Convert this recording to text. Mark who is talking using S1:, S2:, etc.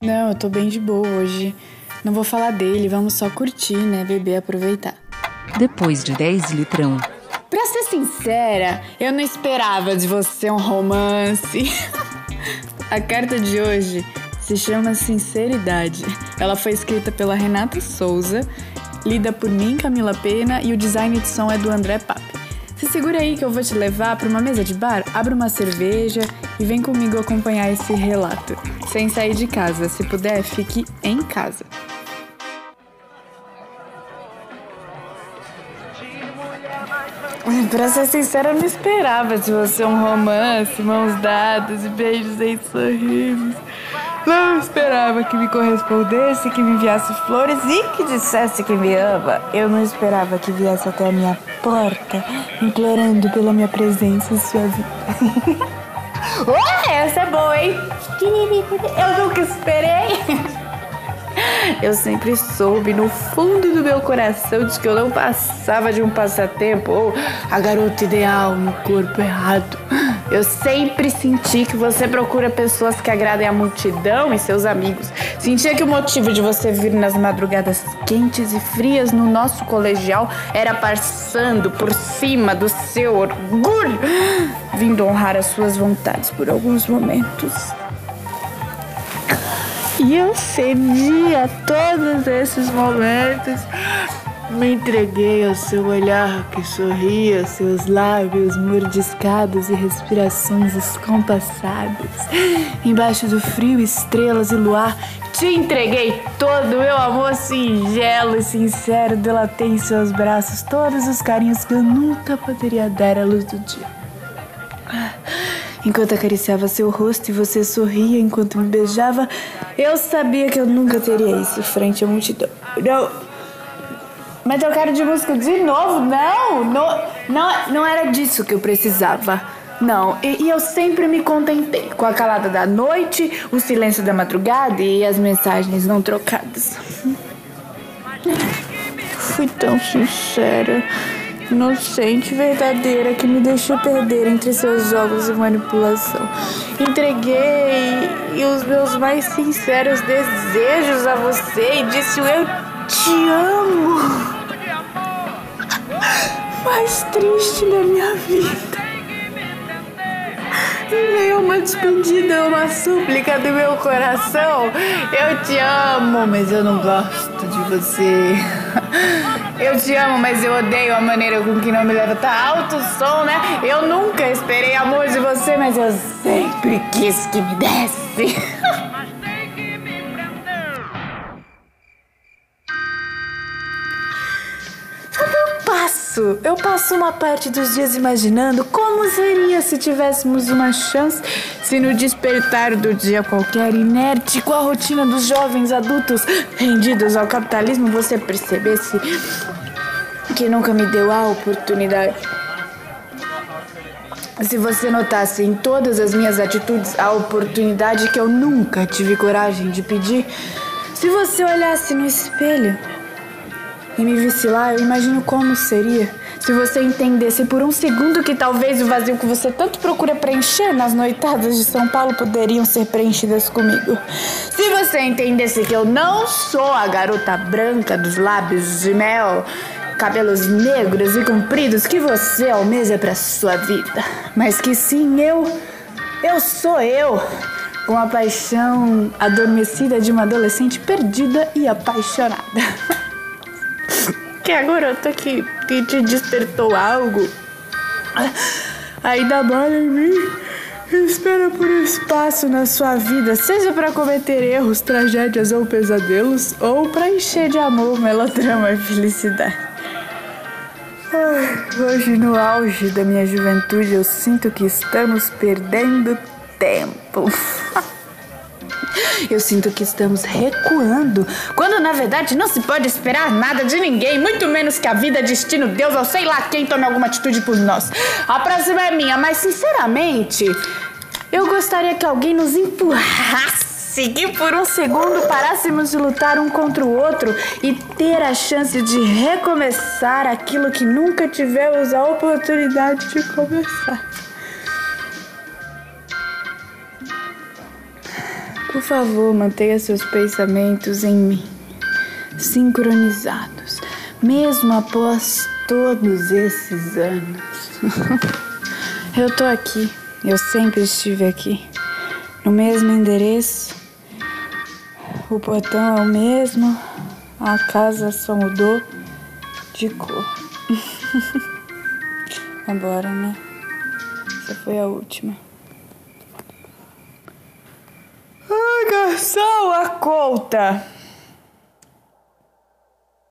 S1: Não, eu tô bem de boa hoje. Não vou falar dele, vamos só curtir, né, beber aproveitar.
S2: Depois de 10 litrão.
S1: Pra ser sincera, eu não esperava de você um romance. A carta de hoje se chama Sinceridade. Ela foi escrita pela Renata Souza, lida por mim, Camila Pena, e o design de som é do André Pape. Se segura aí que eu vou te levar para uma mesa de bar, abre uma cerveja e vem comigo acompanhar esse relato. Sem sair de casa, se puder, fique em casa. Pra ser sincera, eu não esperava de você um romance, mãos dadas e beijos em sorrisos. Não esperava que me correspondesse, que me enviasse flores e que dissesse que me ama. Eu não esperava que viesse até a minha porta, implorando pela minha presença em sua vida. Ué, essa é boa, hein? Eu nunca esperei. Eu sempre soube no fundo do meu coração de que eu não passava de um passatempo ou a garota ideal no corpo errado. Eu sempre senti que você procura pessoas que agradem a multidão e seus amigos. Sentia que o motivo de você vir nas madrugadas quentes e frias no nosso colegial era passando por cima do seu orgulho, vindo honrar as suas vontades por alguns momentos. E eu cedi a todos esses momentos. Me entreguei ao seu olhar que sorria, seus lábios mordiscados e respirações descompassadas. Embaixo do frio, estrelas e luar, te entreguei todo o meu amor singelo e sincero. Delatei em seus braços todos os carinhos que eu nunca poderia dar à luz do dia. Enquanto acariciava seu rosto e você sorria enquanto me beijava, eu sabia que eu nunca teria isso frente à multidão. Não. Mas eu quero de música de novo. Não, não, não, não era disso que eu precisava. Não, e, e, eu sempre me contentei com a calada da noite, o silêncio da madrugada e as mensagens não trocadas. Fui tão sincera inocente, verdadeira, que me deixou perder entre seus jogos e manipulação. Entreguei os meus mais sinceros desejos a você e disse: Eu te amo. Mais triste da minha vida. Em meio uma despedida, uma súplica do meu coração. Eu te amo, mas eu não gosto de você. Eu te amo, mas eu odeio a maneira com que não me leva. Tá alto o som, né? Eu nunca esperei amor de você, mas eu sempre quis que me desse. passo, eu passo uma parte dos dias imaginando como seria se tivéssemos uma chance, se no despertar do dia qualquer inerte com a rotina dos jovens adultos rendidos ao capitalismo você percebesse que nunca me deu a oportunidade. Se você notasse em todas as minhas atitudes a oportunidade que eu nunca tive coragem de pedir, se você olhasse no espelho e me visse lá, eu imagino como seria se você entendesse por um segundo que talvez o vazio que você tanto procura preencher nas noitadas de São Paulo poderiam ser preenchidas comigo. Se você entendesse que eu não sou a garota branca dos lábios de mel, cabelos negros e compridos que você almeja para sua vida, mas que sim eu, eu sou eu com a paixão adormecida de uma adolescente perdida e apaixonada. que a garota que, te despertou algo ainda mora em mim. Espera por espaço na sua vida, seja para cometer erros, tragédias ou pesadelos, ou para encher de amor, melodrama e felicidade. Ai, hoje, no auge da minha juventude, eu sinto que estamos perdendo tempo. Eu sinto que estamos recuando, quando na verdade não se pode esperar nada de ninguém, muito menos que a vida, destino, Deus ou sei lá quem tome alguma atitude por nós. A próxima é minha, mas sinceramente, eu gostaria que alguém nos empurrasse que por um segundo parássemos de lutar um contra o outro e ter a chance de recomeçar aquilo que nunca tivemos a oportunidade de começar. Por favor, mantenha seus pensamentos em mim, sincronizados, mesmo após todos esses anos. eu tô aqui, eu sempre estive aqui, no mesmo endereço. O portão é o mesmo, a casa só mudou de cor. Vambora, né? Essa foi a última. Garçom, a conta!